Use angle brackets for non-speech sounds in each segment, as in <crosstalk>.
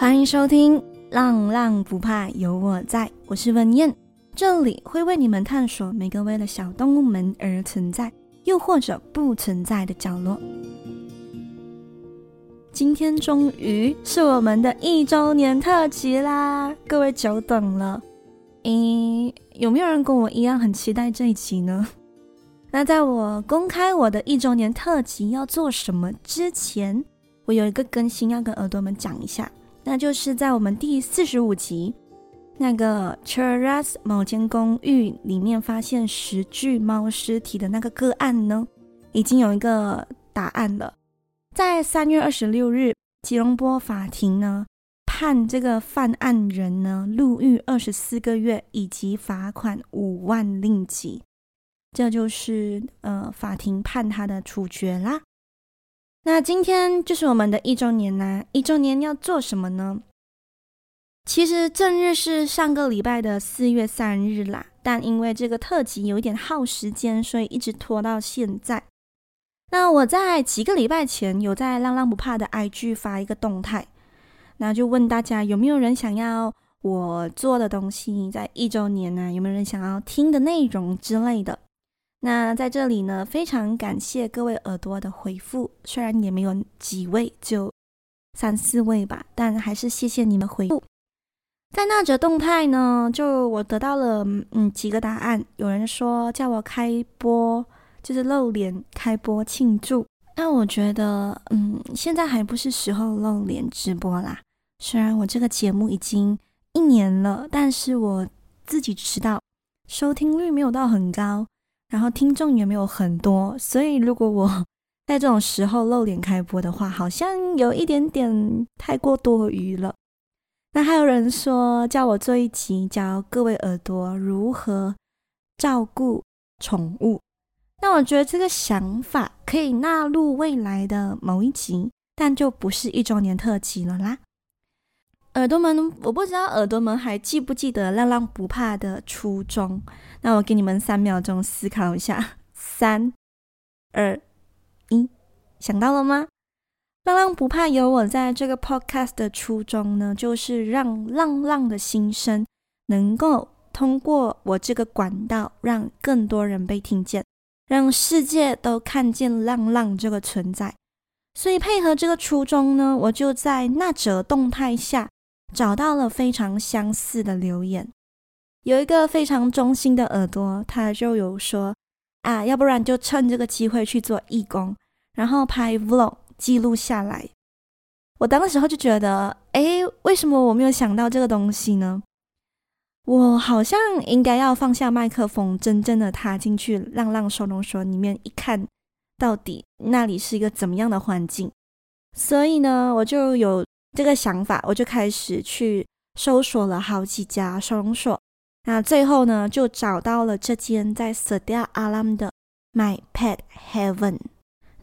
欢迎收听《浪浪不怕有我在》，我是文燕，这里会为你们探索每个为了小动物们而存在，又或者不存在的角落。今天终于是我们的一周年特辑啦，各位久等了。咦，有没有人跟我一样很期待这一集呢？<laughs> 那在我公开我的一周年特辑要做什么之前，我有一个更新要跟耳朵们讲一下。那就是在我们第四十五集那个 Cheras 某间公寓里面发现十具猫尸体的那个个案呢，已经有一个答案了。在三月二十六日，吉隆坡法庭呢判这个犯案人呢入狱二十四个月以及罚款五万令吉，这就是呃法庭判他的处决啦。那今天就是我们的一周年啦！一周年要做什么呢？其实正日是上个礼拜的四月三日啦，但因为这个特辑有一点耗时间，所以一直拖到现在。那我在几个礼拜前有在浪浪不怕的 IG 发一个动态，那就问大家有没有人想要我做的东西，在一周年呢？有没有人想要听的内容之类的？那在这里呢，非常感谢各位耳朵的回复，虽然也没有几位，就三四位吧，但还是谢谢你们回复。在那则动态呢，就我得到了嗯几个答案，有人说叫我开播，就是露脸开播庆祝。那我觉得嗯，现在还不是时候露脸直播啦。虽然我这个节目已经一年了，但是我自己知道收听率没有到很高。然后听众也没有很多，所以如果我 <laughs> 在这种时候露脸开播的话，好像有一点点太过多余了。那还有人说叫我做一集，教各位耳朵如何照顾宠物。那我觉得这个想法可以纳入未来的某一集，但就不是一周年特辑了啦。耳朵们，我不知道耳朵们还记不记得浪浪不怕的初衷。那我给你们三秒钟思考一下，<laughs> 三、二、一，想到了吗？浪浪不怕有我在这个 podcast 的初衷呢，就是让浪浪的心声能够通过我这个管道，让更多人被听见，让世界都看见浪浪这个存在。所以配合这个初衷呢，我就在那则动态下。找到了非常相似的留言，有一个非常忠心的耳朵，他就有说啊，要不然就趁这个机会去做义工，然后拍 vlog 记录下来。我当时候就觉得，哎，为什么我没有想到这个东西呢？我好像应该要放下麦克风，真正的踏进去浪浪收容所里面一看，到底那里是一个怎么样的环境。所以呢，我就有。这个想法，我就开始去搜索了好几家收容所，那最后呢，就找到了这间在 s e d a a l a m 的 My Pet Heaven。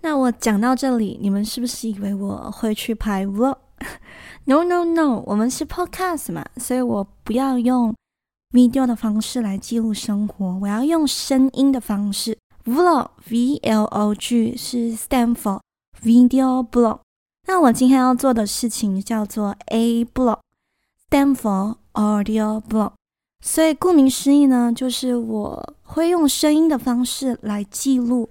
那我讲到这里，你们是不是以为我会去拍 Vlog？No <laughs> No No，我们是 Podcast 嘛，所以我不要用 video 的方式来记录生活，我要用声音的方式。Vlog V L O G 是 stand for Video Blog。那我今天要做的事情叫做 A block，stand for audio block。所以顾名思义呢，就是我会用声音的方式来记录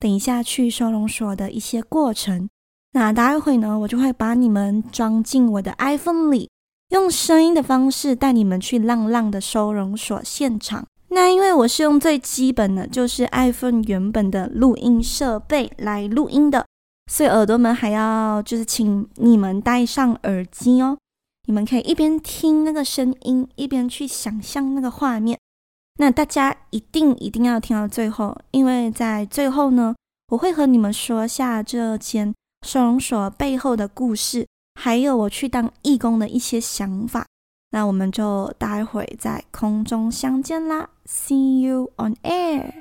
等一下去收容所的一些过程。那待会呢，我就会把你们装进我的 iPhone 里，用声音的方式带你们去浪浪的收容所现场。那因为我是用最基本的，就是 iPhone 原本的录音设备来录音的。所以耳朵们还要就是请你们戴上耳机哦，你们可以一边听那个声音，一边去想象那个画面。那大家一定一定要听到最后，因为在最后呢，我会和你们说下这间收容所背后的故事，还有我去当义工的一些想法。那我们就待会在空中相见啦，See you on air。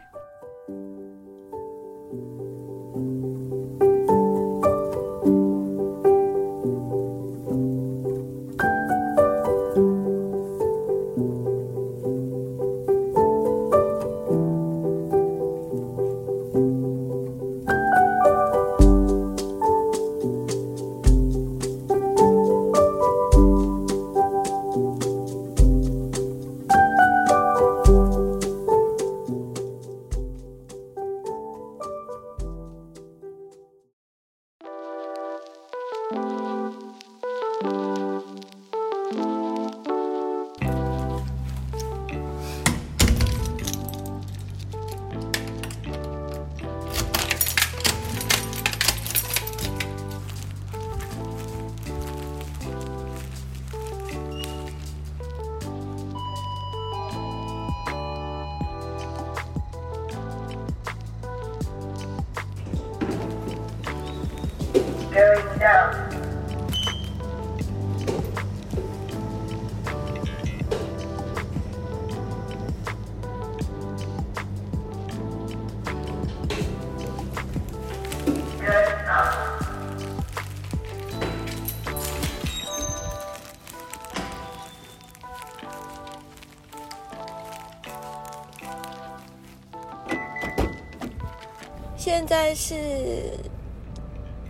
现在是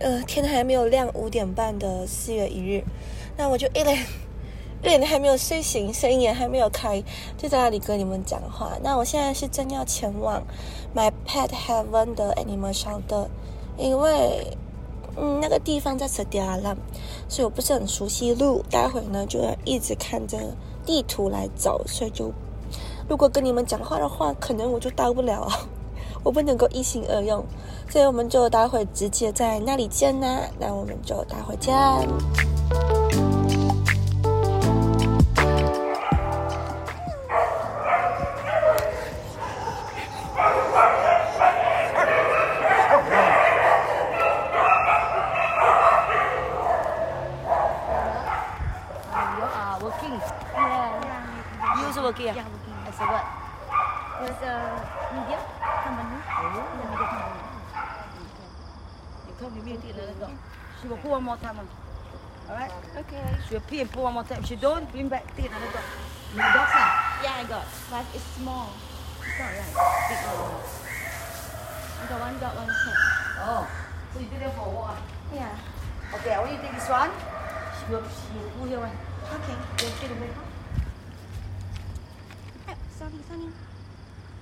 呃天还没有亮，五点半的四月一日，那我就一脸一脸还没有睡醒，声音也还没有开，就在那里跟你们讲话。那我现在是正要前往 My Pet Heaven 的 Animal Shelter，因为嗯那个地方在扯掉了，所以我不是很熟悉路，待会呢就要一直看着地图来走，所以就。如果跟你们讲话的话，可能我就到不了，我不能够一心二用，所以我们就待会直接在那里见呐。那我们就待会见。Oh, come with me. She will pull one more time. Alright? Okay. She will pee and pull one more time. If she don't, bring back, take another dog. You have? Yeah, I got. But it's small. It's not right. Big one. I got one dog, one cat. Oh. So you did it for a? Yeah. Okay, I want you to take this one. She will, she will pull here one. Okay. Take the sorry, sorry.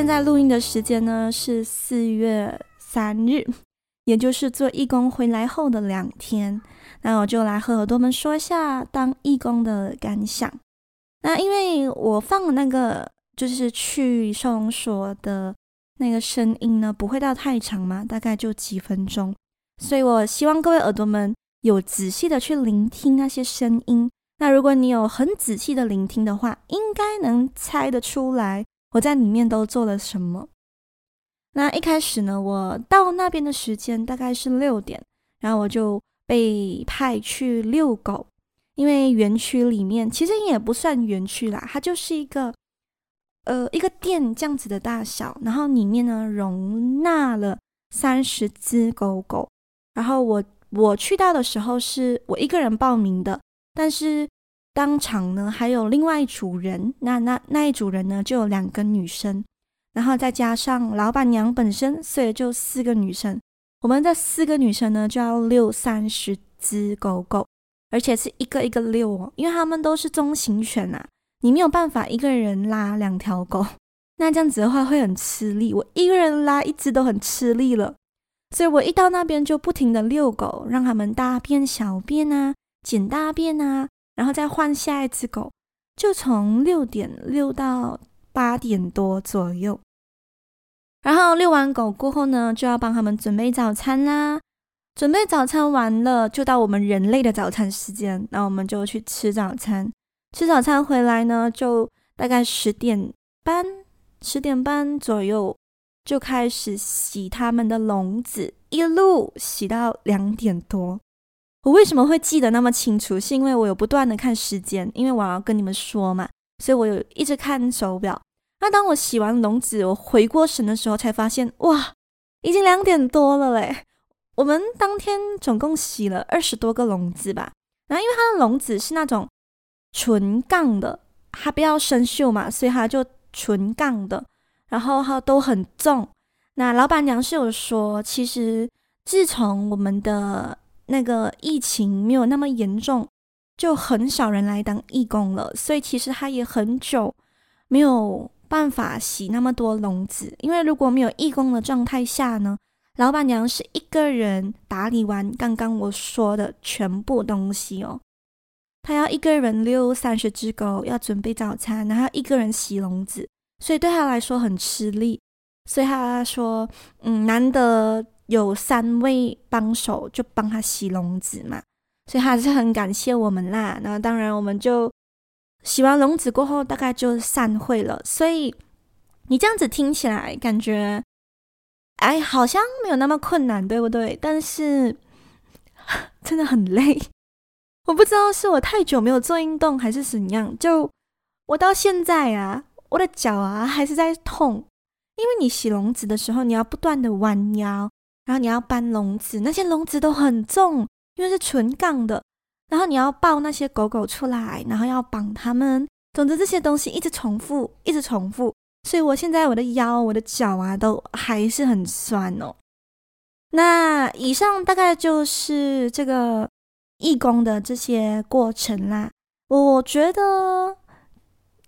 现在录音的时间呢是四月三日，也就是做义工回来后的两天。那我就来和耳朵们说一下当义工的感想。那因为我放的那个就是去收容所的那个声音呢，不会到太长嘛，大概就几分钟。所以我希望各位耳朵们有仔细的去聆听那些声音。那如果你有很仔细的聆听的话，应该能猜得出来。我在里面都做了什么？那一开始呢，我到那边的时间大概是六点，然后我就被派去遛狗。因为园区里面其实也不算园区啦，它就是一个呃一个店这样子的大小，然后里面呢容纳了三十只狗狗。然后我我去到的时候是我一个人报名的，但是。当场呢，还有另外一组人，那那那一组人呢，就有两个女生，然后再加上老板娘本身，所以就四个女生。我们这四个女生呢，就要遛三十只狗狗，而且是一个一个遛哦，因为他们都是中型犬啊，你没有办法一个人拉两条狗，那这样子的话会很吃力。我一个人拉一只都很吃力了，所以我一到那边就不停的遛狗，让他们大便、小便啊，捡大便啊。然后再换下一只狗，就从六点遛到八点多左右。然后遛完狗过后呢，就要帮他们准备早餐啦。准备早餐完了，就到我们人类的早餐时间，那我们就去吃早餐。吃早餐回来呢，就大概十点半，十点半左右就开始洗他们的笼子，一路洗到两点多。我为什么会记得那么清楚？是因为我有不断的看时间，因为我要跟你们说嘛，所以我有一直看手表。那当我洗完笼子，我回过神的时候，才发现哇，已经两点多了嘞。我们当天总共洗了二十多个笼子吧。然后因为它的笼子是那种纯钢的，它不要生锈嘛，所以它就纯钢的，然后它都很重。那老板娘是有说，其实自从我们的那个疫情没有那么严重，就很少人来当义工了，所以其实他也很久没有办法洗那么多笼子，因为如果没有义工的状态下呢，老板娘是一个人打理完刚刚我说的全部东西哦，她要一个人遛三十只狗，要准备早餐，然后一个人洗笼子，所以对她来说很吃力。所以他说：“嗯，难得有三位帮手，就帮他洗笼子嘛。所以还是很感谢我们啦。那当然，我们就洗完笼子过后，大概就散会了。所以你这样子听起来，感觉哎，好像没有那么困难，对不对？但是 <laughs> 真的很累。我不知道是我太久没有做运动，还是怎样。就我到现在啊，我的脚啊还是在痛。”因为你洗笼子的时候，你要不断的弯腰，然后你要搬笼子，那些笼子都很重，因为是纯杠的。然后你要抱那些狗狗出来，然后要绑它们。总之这些东西一直重复，一直重复。所以我现在我的腰、我的脚啊，都还是很酸哦。那以上大概就是这个义工的这些过程啦，我觉得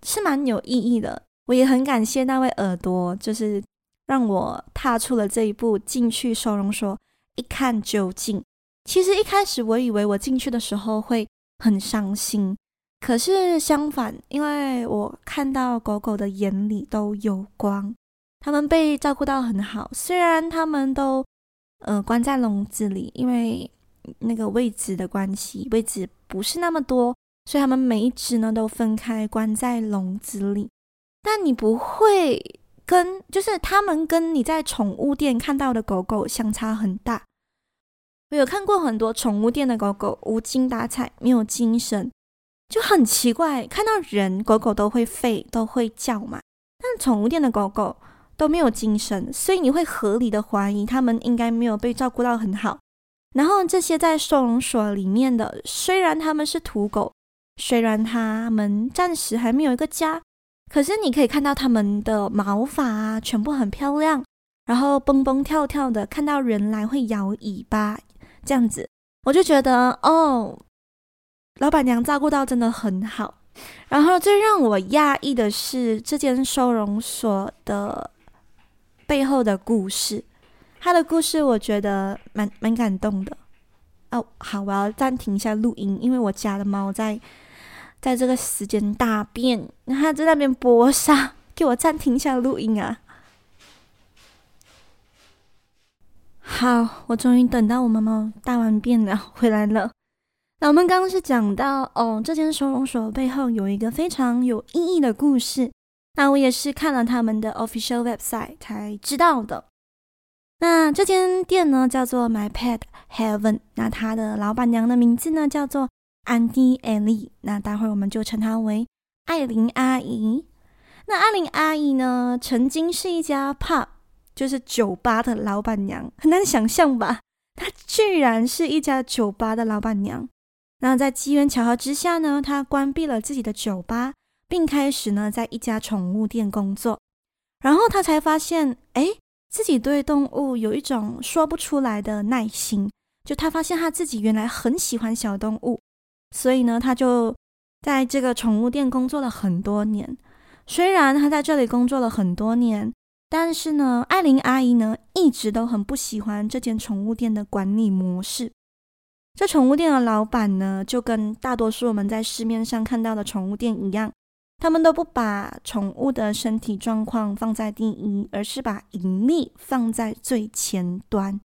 是蛮有意义的。我也很感谢那位耳朵，就是让我踏出了这一步，进去收容所一看究竟。其实一开始我以为我进去的时候会很伤心，可是相反，因为我看到狗狗的眼里都有光，它们被照顾到很好。虽然它们都呃关在笼子里，因为那个位置的关系，位置不是那么多，所以它们每一只呢都分开关在笼子里。但你不会跟，就是他们跟你在宠物店看到的狗狗相差很大。我有看过很多宠物店的狗狗无精打采，没有精神，就很奇怪。看到人，狗狗都会吠，都会叫嘛。但宠物店的狗狗都没有精神，所以你会合理的怀疑他们应该没有被照顾到很好。然后这些在收容所里面的，虽然他们是土狗，虽然他们暂时还没有一个家。可是你可以看到它们的毛发啊，全部很漂亮，然后蹦蹦跳跳的，看到人来会摇尾巴，这样子，我就觉得哦，老板娘照顾到真的很好。然后最让我讶异的是这间收容所的背后的故事，它的故事我觉得蛮蛮感动的。哦，好，我要暂停一下录音，因为我家的猫在。在这个时间大便，它在那边播撒，给我暂停一下录音啊！好，我终于等到我妈妈大完便了，回来了。<laughs> 那我们刚刚是讲到哦，这间收容所背后有一个非常有意义的故事。那我也是看了他们的 official website 才知道的。那这间店呢，叫做 My Pet Heaven。那它的老板娘的名字呢，叫做。Andy Ellie，，那待会儿我们就称她为艾琳阿姨。那艾琳阿姨呢，曾经是一家 pub，就是酒吧的老板娘，很难想象吧？她居然是一家酒吧的老板娘。那在机缘巧合之下呢，她关闭了自己的酒吧，并开始呢在一家宠物店工作。然后她才发现，哎，自己对动物有一种说不出来的耐心。就她发现她自己原来很喜欢小动物。所以呢，他就在这个宠物店工作了很多年。虽然他在这里工作了很多年，但是呢，艾琳阿姨呢一直都很不喜欢这间宠物店的管理模式。这宠物店的老板呢，就跟大多数我们在市面上看到的宠物店一样，他们都不把宠物的身体状况放在第一，而是把盈利放在最前端。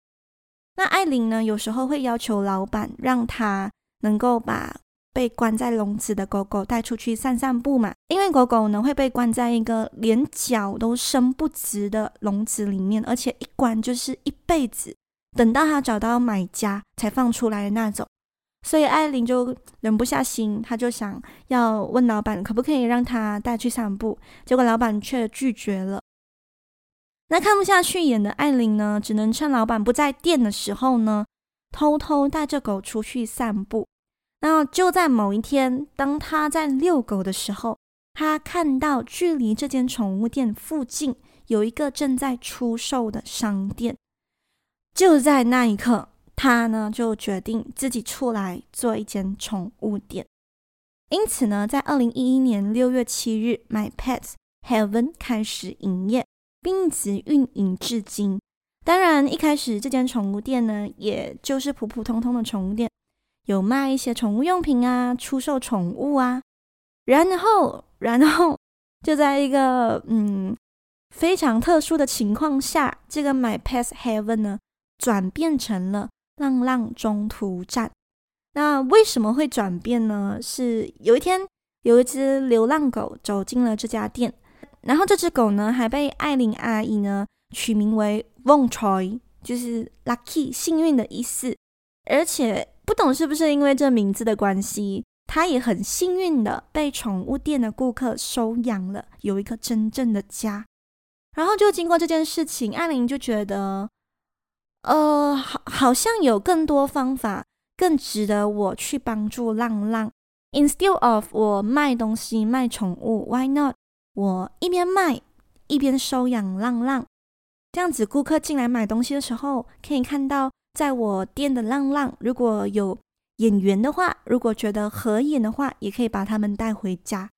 那艾琳呢，有时候会要求老板让他。能够把被关在笼子的狗狗带出去散散步嘛？因为狗狗呢会被关在一个连脚都伸不直的笼子里面，而且一关就是一辈子，等到它找到买家才放出来的那种。所以艾琳就忍不下心，她就想要问老板可不可以让她带去散步，结果老板却拒绝了。那看不下去眼的艾琳呢，只能趁老板不在店的时候呢，偷偷带着狗出去散步。那就在某一天，当他在遛狗的时候，他看到距离这间宠物店附近有一个正在出售的商店。就在那一刻，他呢就决定自己出来做一间宠物店。因此呢，在二零一一年六月七日，My Pet Heaven 开始营业，并一直运营至今。当然，一开始这间宠物店呢，也就是普普通通的宠物店，有卖一些宠物用品啊，出售宠物啊。然后，然后就在一个嗯非常特殊的情况下，这个 My Pet Heaven 呢。转变成了浪浪中途站。那为什么会转变呢？是有一天有一只流浪狗走进了这家店，然后这只狗呢还被艾琳阿姨呢取名为 Von Choi，就是 lucky 幸运的意思。而且不懂是不是因为这名字的关系，他也很幸运的被宠物店的顾客收养了，有一个真正的家。然后就经过这件事情，艾琳就觉得。呃，好，好像有更多方法更值得我去帮助浪浪。Instead of 我卖东西卖宠物，Why not？我一边卖一边收养浪浪，这样子顾客进来买东西的时候，可以看到在我店的浪浪。如果有眼缘的话，如果觉得合眼的话，也可以把他们带回家。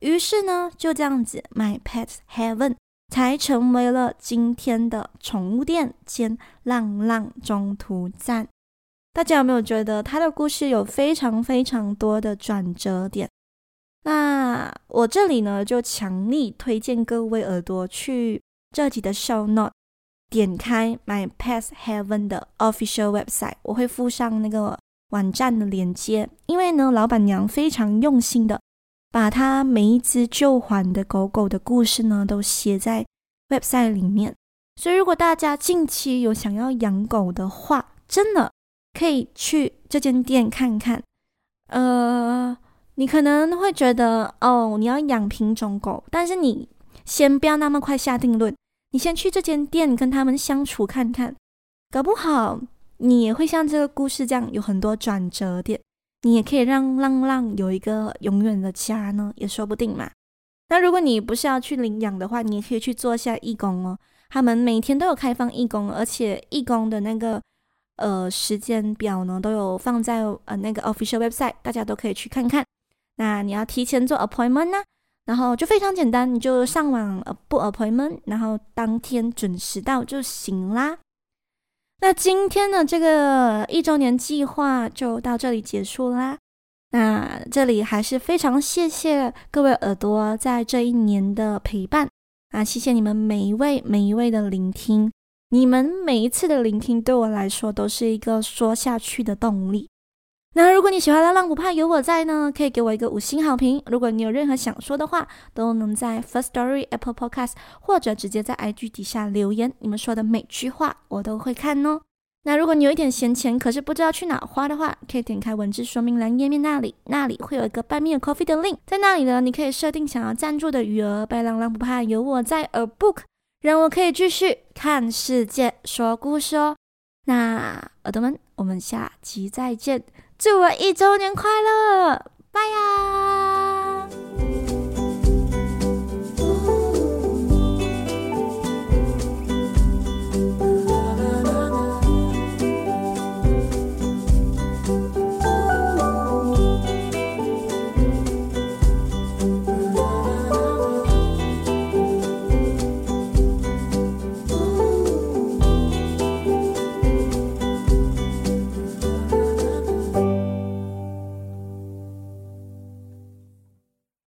于是呢，就这样子，My Pet Heaven。才成为了今天的宠物店兼浪浪中途站。大家有没有觉得他的故事有非常非常多的转折点？那我这里呢，就强力推荐各位耳朵去这集的 show note，点开 My Pet Heaven 的 official website，我会附上那个网站的链接。因为呢，老板娘非常用心的。把她每一只救还的狗狗的故事呢，都写在 website 里面。所以，如果大家近期有想要养狗的话，真的可以去这间店看看。呃，你可能会觉得哦，你要养品种狗，但是你先不要那么快下定论。你先去这间店跟他们相处看看，搞不好你也会像这个故事这样有很多转折点。你也可以让浪浪有一个永远的家呢，也说不定嘛。那如果你不是要去领养的话，你也可以去做一下义工哦。他们每天都有开放义工，而且义工的那个呃时间表呢，都有放在呃那个 official website，大家都可以去看看。那你要提前做 appointment 呢，然后就非常简单，你就上网呃 book appointment，然后当天准时到就行啦。那今天的这个一周年计划就到这里结束啦。那这里还是非常谢谢各位耳朵在这一年的陪伴啊！谢谢你们每一位每一位的聆听，你们每一次的聆听对我来说都是一个说下去的动力。那如果你喜欢浪浪不怕有我在呢，可以给我一个五星好评。如果你有任何想说的话，都能在 First Story Apple Podcast 或者直接在 IG 底下留言。你们说的每句话我都会看哦。那如果你有一点闲钱，可是不知道去哪花的话，可以点开文字说明栏页面那里，那里会有一个半面 Coffee 的 link，在那里呢，你可以设定想要赞助的余额。被浪浪不怕有我在，A Book 让我可以继续看世界说故事哦。那耳朵们，我们下期再见。祝我一周年快乐，拜呀！